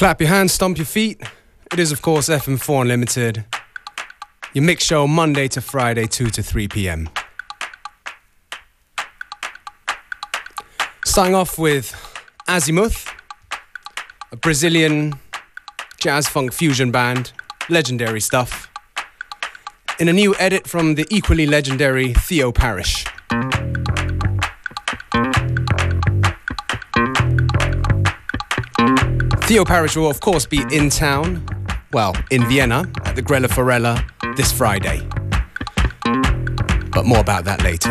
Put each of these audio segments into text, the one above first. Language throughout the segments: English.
Clap your hands, stomp your feet. It is, of course, FM4 Unlimited. Your mix show Monday to Friday, 2 to 3 p.m. Starting off with Azymuth, a Brazilian jazz funk fusion band, legendary stuff, in a new edit from the equally legendary Theo Parrish. Theo Parrish will, of course, be in town, well, in Vienna at the Grelle Forelle this Friday. But more about that later.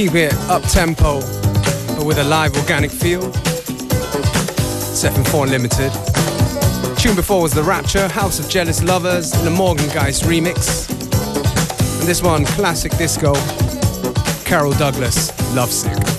Keep it up tempo, but with a live organic feel. 7-4 Limited. Tune before was The Rapture, House of Jealous Lovers, in the Morgan Geist remix. And this one, classic disco, Carol Douglas, Lovesick.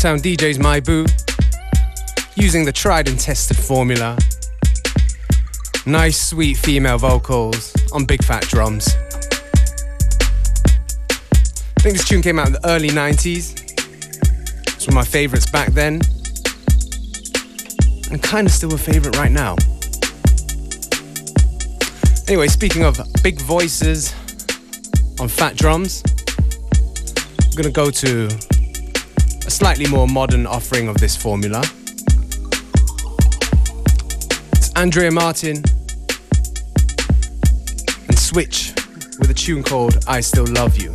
Town DJs My Boo, using the tried and tested formula. Nice, sweet female vocals on big fat drums. I think this tune came out in the early 90s. It's one of my favorites back then. And kind of still a favorite right now. Anyway, speaking of big voices on fat drums, I'm gonna go to a slightly more modern offering of this formula. It's Andrea Martin and Switch with a tune called I Still Love You.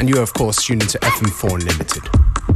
And you are, of course, tuned into FM4 Unlimited.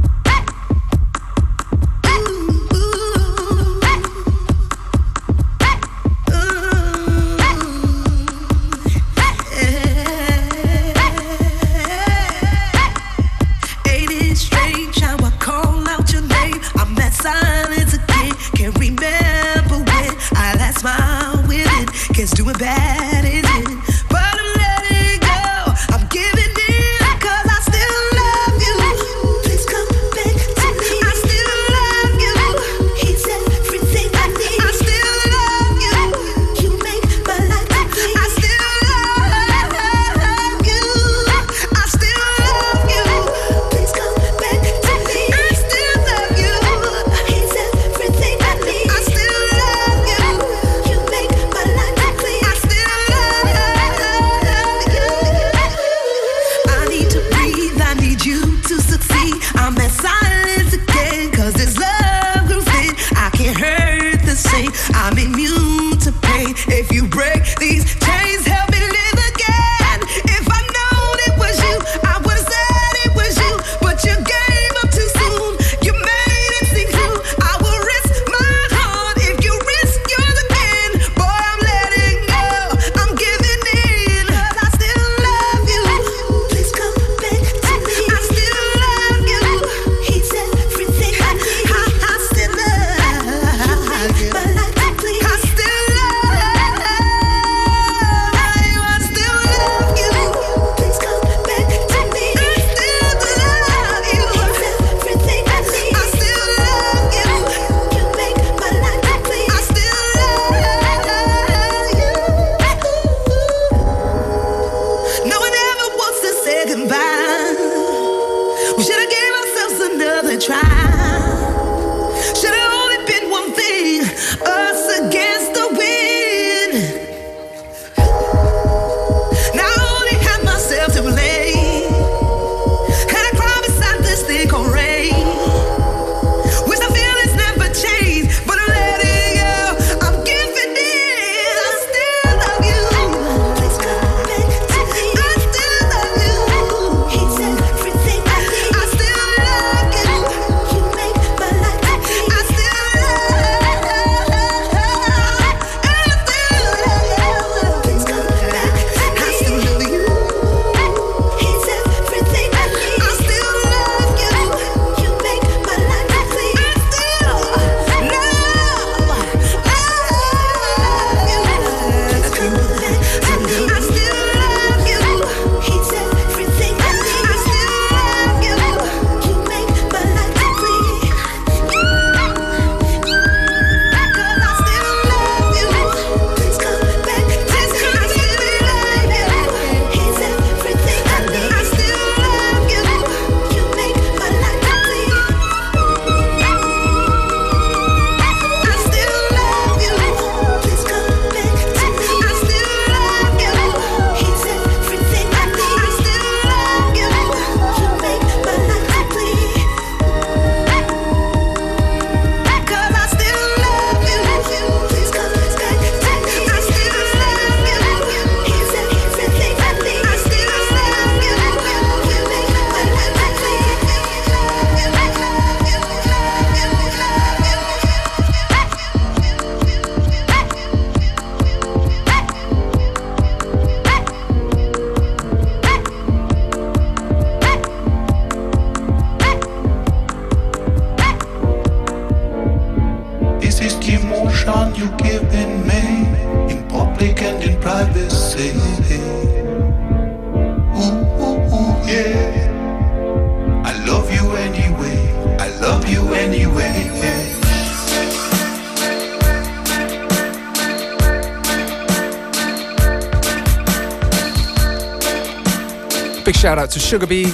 Sugar Bee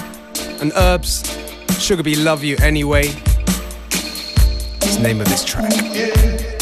and Herbs. Sugar Bee, love you anyway. It's the name of this track.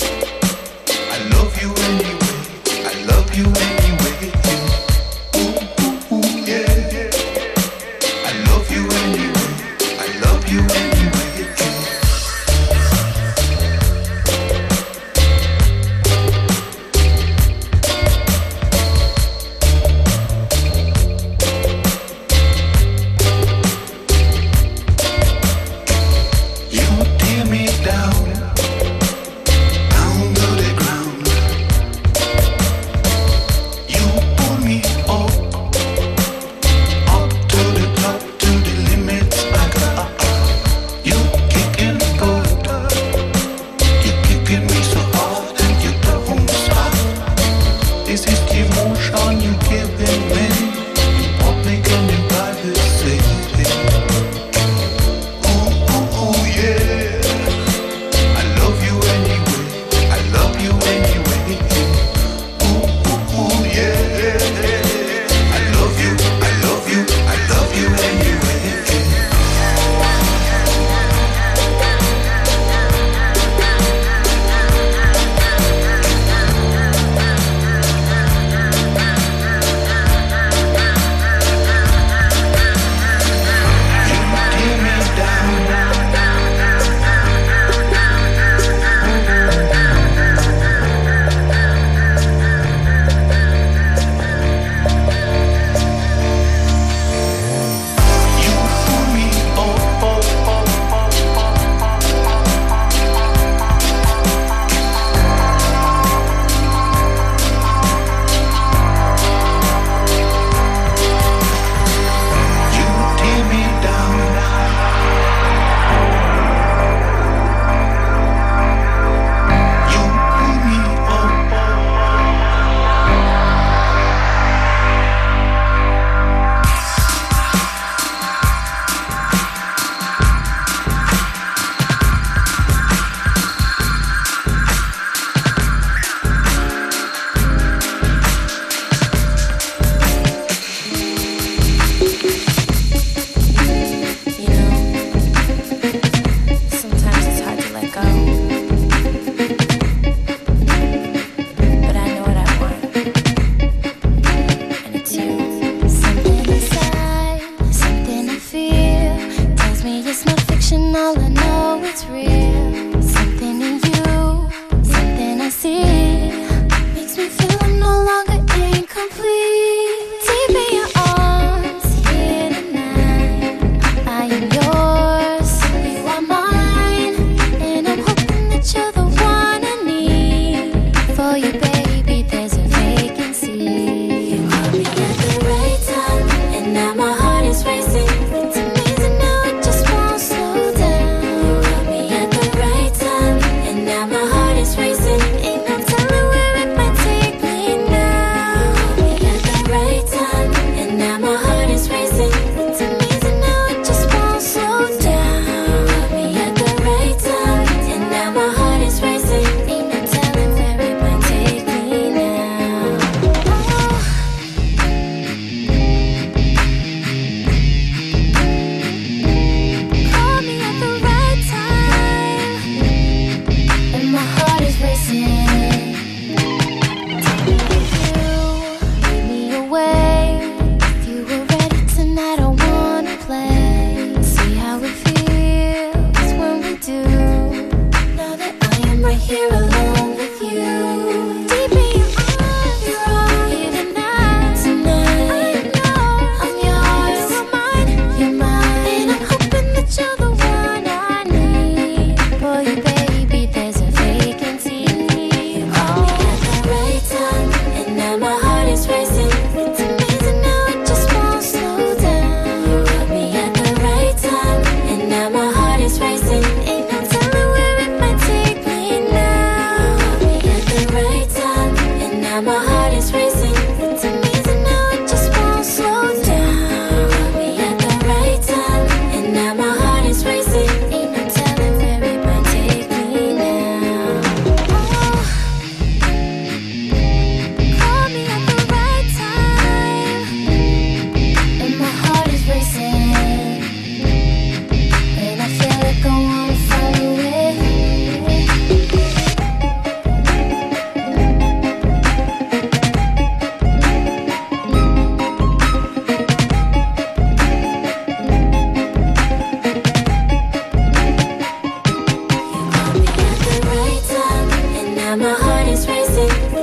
It's racing.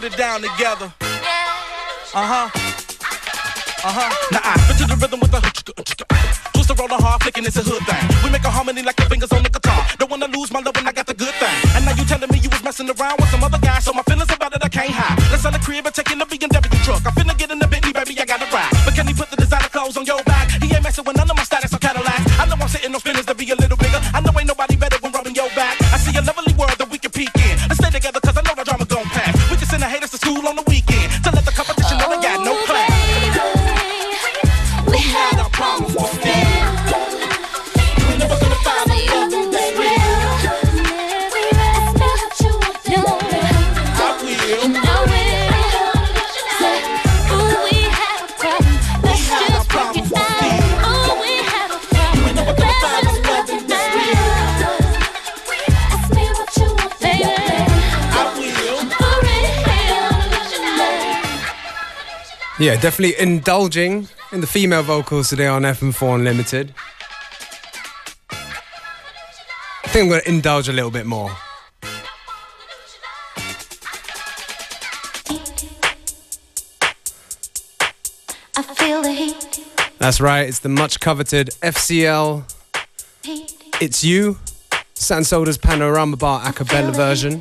Put it down together. Uh huh. Uh huh. Now I fit to the rhythm with the twist the roller hard flicking, it's a hood Yeah, definitely indulging in the female vocals today on FM4 Unlimited. I think I'm going to indulge a little bit more. I feel the heat, That's right, it's the much coveted FCL. It's You, San Soda's Panorama Bar a cappella version.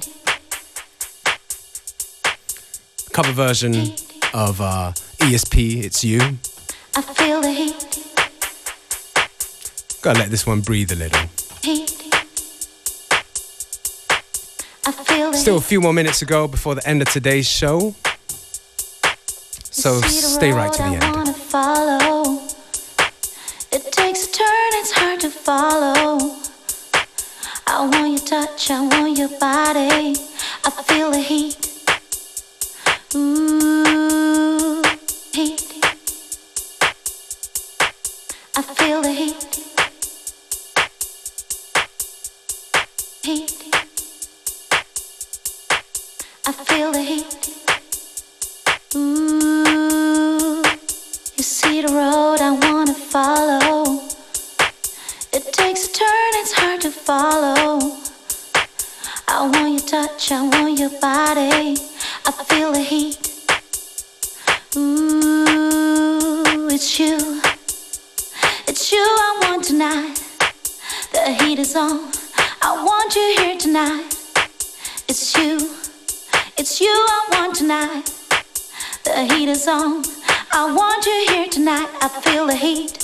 Cover version of uh, ESP, It's You. I feel the heat, Gotta let this one breathe a little. heat. I feel the Still a few more minutes to go before the end of today's show. So stay right to the end. wanna follow. It takes a turn, it's hard to follow. I want your touch, I want your body. I feel the heat. Ooh, heat. I feel the heat. Heat. I feel the heat. Ooh, you see the road I wanna follow. It takes a turn, it's hard to follow. I want your touch, I want your body. I feel the heat. Ooh, it's you. It's you I want tonight. The heat is on. I want you here tonight. It's you. It's you I want tonight. The heat is on. I want you here tonight. I feel the heat.